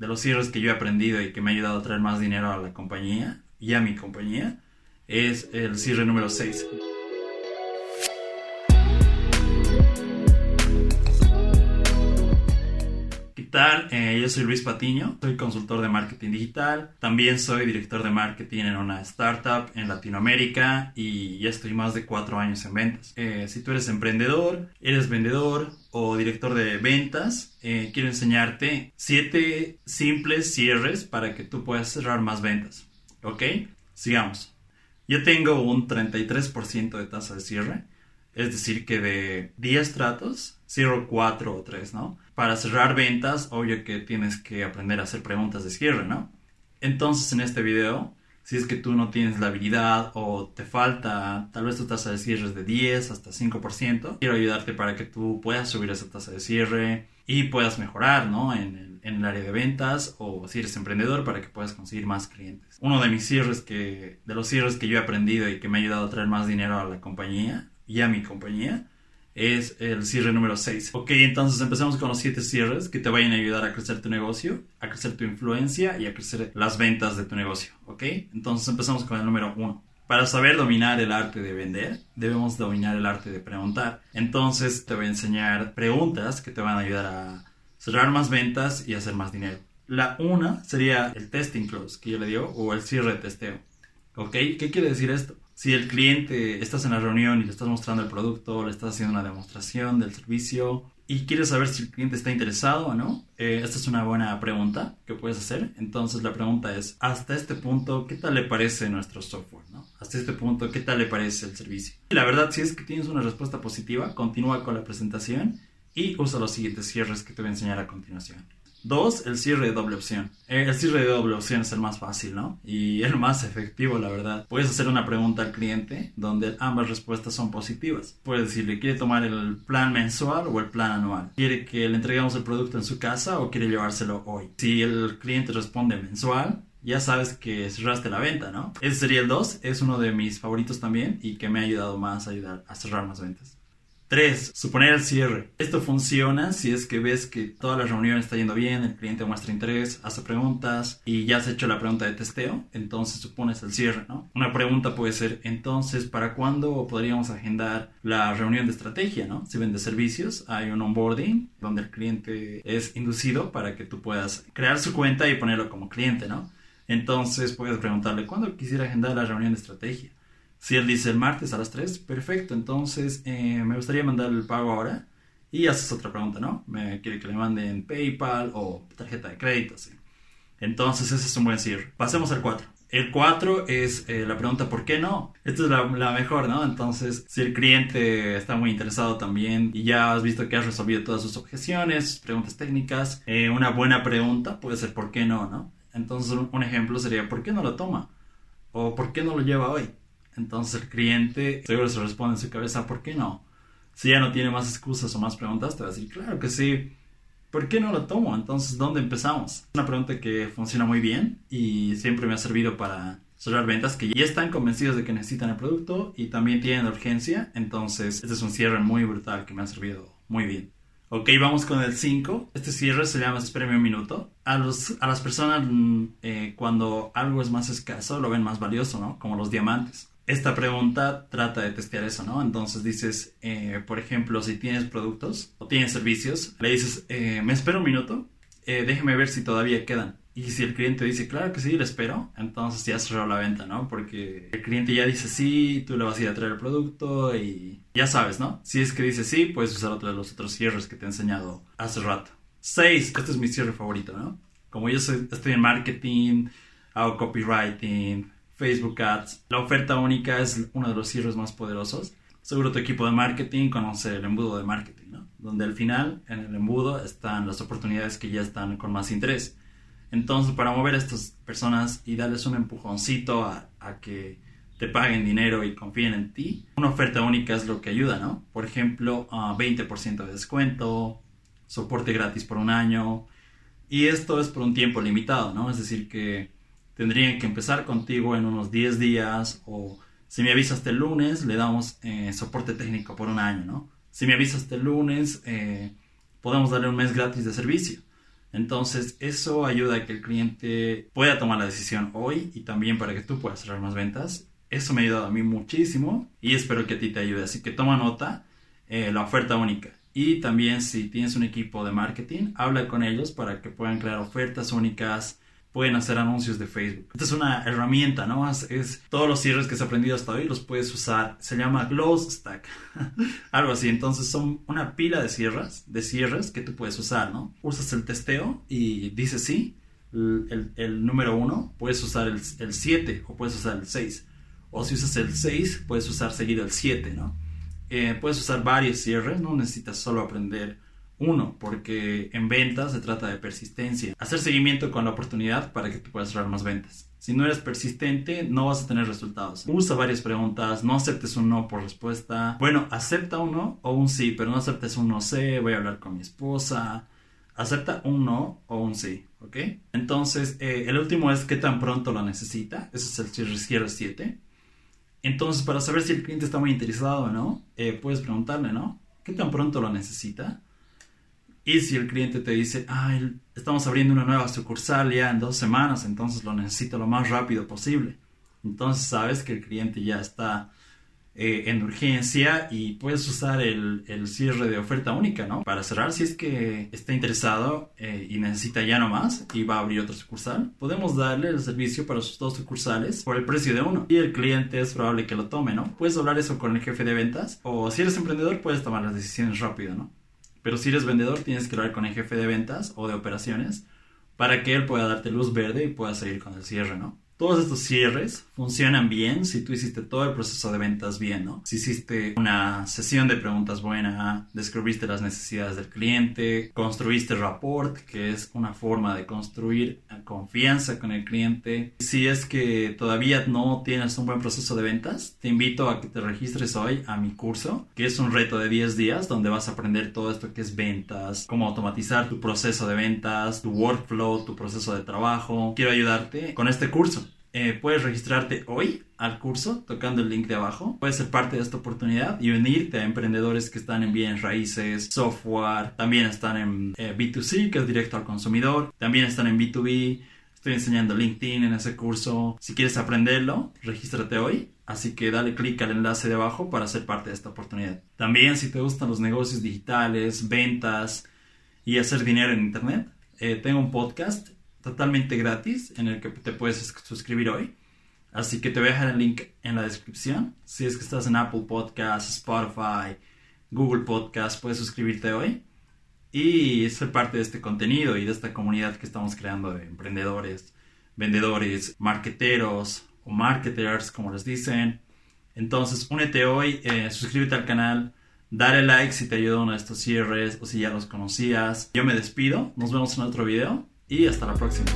de los cierres que yo he aprendido y que me ha ayudado a traer más dinero a la compañía y a mi compañía es el cierre número 6. Eh, yo soy Luis Patiño, soy consultor de marketing digital, también soy director de marketing en una startup en Latinoamérica y ya estoy más de cuatro años en ventas. Eh, si tú eres emprendedor, eres vendedor o director de ventas, eh, quiero enseñarte siete simples cierres para que tú puedas cerrar más ventas. ¿Ok? Sigamos. Yo tengo un 33% de tasa de cierre, es decir, que de 10 tratos, cierro 4 o 3, ¿no? para cerrar ventas, obvio que tienes que aprender a hacer preguntas de cierre, ¿no? Entonces en este video, si es que tú no tienes la habilidad o te falta, tal vez tu tasa de cierre es de 10 hasta 5%, quiero ayudarte para que tú puedas subir esa tasa de cierre y puedas mejorar, ¿no? En el, en el área de ventas o si eres emprendedor para que puedas conseguir más clientes. Uno de mis cierres que, de los cierres que yo he aprendido y que me ha ayudado a traer más dinero a la compañía y a mi compañía, es el cierre número 6. Ok, entonces empezamos con los 7 cierres que te vayan a ayudar a crecer tu negocio, a crecer tu influencia y a crecer las ventas de tu negocio. Ok, entonces empezamos con el número 1. Para saber dominar el arte de vender, debemos dominar el arte de preguntar. Entonces te voy a enseñar preguntas que te van a ayudar a cerrar más ventas y hacer más dinero. La una sería el testing close que yo le digo o el cierre de testeo. ¿Ok? ¿Qué quiere decir esto? si el cliente, estás en la reunión y le estás mostrando el producto, le estás haciendo una demostración del servicio y quieres saber si el cliente está interesado o no, eh, esta es una buena pregunta que puedes hacer. Entonces la pregunta es, hasta este punto, ¿qué tal le parece nuestro software? ¿no? Hasta este punto, ¿qué tal le parece el servicio? Y la verdad, si es que tienes una respuesta positiva, continúa con la presentación y usa los siguientes cierres que te voy a enseñar a continuación. Dos, el cierre de doble opción. Eh, el cierre de doble opción es el más fácil, ¿no? Y el más efectivo, la verdad. Puedes hacer una pregunta al cliente donde ambas respuestas son positivas. Puedes decirle, ¿quiere tomar el plan mensual o el plan anual? ¿Quiere que le entreguemos el producto en su casa o quiere llevárselo hoy? Si el cliente responde mensual, ya sabes que cerraste la venta, ¿no? Ese sería el 2, es uno de mis favoritos también y que me ha ayudado más a ayudar a cerrar más ventas. 3. Suponer el cierre. Esto funciona si es que ves que toda la reunión está yendo bien, el cliente muestra interés, hace preguntas y ya has hecho la pregunta de testeo, entonces supones el cierre, ¿no? Una pregunta puede ser, entonces, ¿para cuándo podríamos agendar la reunión de estrategia, ¿no? Si vende servicios, hay un onboarding donde el cliente es inducido para que tú puedas crear su cuenta y ponerlo como cliente, ¿no? Entonces puedes preguntarle, ¿cuándo quisiera agendar la reunión de estrategia? Si él dice el martes a las 3, perfecto. Entonces, eh, me gustaría mandar el pago ahora. Y haces otra pregunta, ¿no? ¿Me quiere que le manden PayPal o tarjeta de crédito? Sí. Entonces, ese es un buen cierre. Pasemos al 4. El 4 es eh, la pregunta ¿por qué no? Esta es la, mejor, ¿no? Entonces, si el cliente está muy interesado también y ya has visto que has resolvido todas sus objeciones, preguntas técnicas, eh, una buena pregunta puede ser ¿por qué no? ¿no? Entonces, un ejemplo sería ¿por qué no lo toma? ¿O por qué no lo lleva hoy? Entonces el cliente seguro se responde en su cabeza, ¿por qué no? Si ya no tiene más excusas o más preguntas, te va a decir, claro que sí. ¿Por qué no lo tomo? Entonces, ¿dónde empezamos? Una pregunta que funciona muy bien y siempre me ha servido para cerrar ventas que ya están convencidos de que necesitan el producto y también tienen urgencia. Entonces, este es un cierre muy brutal que me ha servido muy bien. Ok, vamos con el 5. Este cierre se llama Premio un minuto. A, los, a las personas, mm, eh, cuando algo es más escaso, lo ven más valioso, ¿no? Como los diamantes esta pregunta trata de testear eso, ¿no? Entonces dices, eh, por ejemplo, si tienes productos o tienes servicios, le dices, eh, me espero un minuto, eh, déjeme ver si todavía quedan. Y si el cliente dice, claro que sí, le espero, entonces ya cerró la venta, ¿no? Porque el cliente ya dice sí, tú le vas a ir a traer el producto y ya sabes, ¿no? Si es que dice sí, puedes usar otro de los otros cierres que te he enseñado hace rato. 6. Este es mi cierre favorito, ¿no? Como yo estoy en marketing, hago copywriting, Facebook Ads. La oferta única es uno de los cierres más poderosos. Seguro tu equipo de marketing conoce el embudo de marketing, ¿no? Donde al final, en el embudo, están las oportunidades que ya están con más interés. Entonces, para mover a estas personas y darles un empujoncito a, que te paguen dinero y confíen en ti, una oferta única es lo que ayuda, ¿no? Por ejemplo, 20% de descuento, soporte gratis por un año, y esto es por un tiempo limitado, ¿no? Es decir, que tendrían que empezar contigo en unos 10 días o si me avisas el lunes, le damos eh, soporte técnico por un año, ¿no? Si me avisas el lunes, eh, podemos darle un mes gratis de servicio. Entonces, eso ayuda a que el cliente pueda tomar la decisión hoy y también para que tú puedas cerrar más ventas. Eso me ha ayudado a mí muchísimo y espero que a ti te ayude. Así que toma nota, eh, la oferta única. Y también si tienes un equipo de marketing, habla con ellos para que puedan crear ofertas únicas, pueden hacer anuncios de Facebook. Esta es una herramienta, ¿no? Es, todos los cierres que has aprendido hasta hoy los puedes usar. Se llama Close Stack. Algo así. Entonces son una pila de cierres, de cierres que tú puedes usar, ¿no? Usas el testeo y dices sí, el, número 1, puedes usar el 7 o puedes usar el 6. O si usas el 6, puedes usar seguido el 7, ¿no? Eh, puedes usar varios cierres, no necesitas solo aprender uno, porque en ventas se trata de persistencia. Hacer seguimiento con la oportunidad para que te puedas cerrar más ventas. Si no eres persistente, no vas a tener resultados. Usa varias preguntas, no aceptes un no por respuesta. Bueno, acepta un no o un sí, pero no aceptes un no sé, voy a hablar con mi esposa. Acepta un no o un sí, ¿ok? Entonces, eh, el último es qué tan pronto lo necesita. Ese es el cierre 7. Entonces, para saber si el cliente está muy interesado o no, eh, puedes preguntarle, ¿no? ¿Qué tan pronto lo necesita? Y si el cliente te dice, ah, estamos abriendo una nueva sucursal ya en dos semanas, entonces lo necesito lo más rápido posible. Entonces sabes que el cliente ya está eh, en urgencia y puedes usar el, cierre de oferta única, ¿no? Para cerrar, si es que está interesado eh, y necesita ya no más y va a abrir otra sucursal, podemos darle el servicio para sus dos sucursales por el precio de uno. Y el cliente es probable que lo tome, ¿no? Puedes hablar eso con el jefe de ventas o si eres emprendedor puedes tomar las decisiones rápido, ¿no? Pero si eres vendedor, tienes que hablar con el jefe de ventas o de operaciones para que él pueda darte luz verde y pueda seguir con el cierre, ¿no? Todos estos cierres funcionan bien si tú hiciste todo el proceso de ventas bien, ¿no? Si hiciste una sesión de preguntas buena, descubriste las necesidades del cliente, construiste rapport, que es una forma de construir confianza con el cliente. Si es que todavía no tienes un buen proceso de ventas, te invito a que te registres hoy a mi curso, que es un reto de 10 días donde vas a aprender todo esto que es ventas, cómo automatizar tu proceso de ventas, tu workflow, tu proceso de trabajo. Quiero ayudarte con este curso. Eh, puedes registrarte hoy al curso tocando el link de abajo. Puedes ser parte de esta oportunidad y unirte a emprendedores que están en bienes raíces, software, también están en eh, B2C, que es directo al consumidor, también están en B2B. Estoy enseñando LinkedIn en ese curso. Si quieres aprenderlo, regístrate hoy. Así que dale clic al enlace de abajo para ser parte de esta oportunidad. También si te gustan los negocios digitales, ventas y hacer dinero en Internet, eh, tengo un podcast totalmente gratis en el que te puedes suscribir hoy. Así que te voy a dejar el link en la descripción. Si es que estás en Apple Podcasts, Spotify, Google Podcasts, puedes suscribirte hoy y ser parte de este contenido y de esta comunidad que estamos creando de emprendedores, vendedores, marketeros o marketers, como les dicen. Entonces, únete hoy, eh, suscríbete al canal, dale like si te ayudó uno de estos cierres o si ya los conocías. Yo me despido, nos vemos en otro video y hasta la próxima.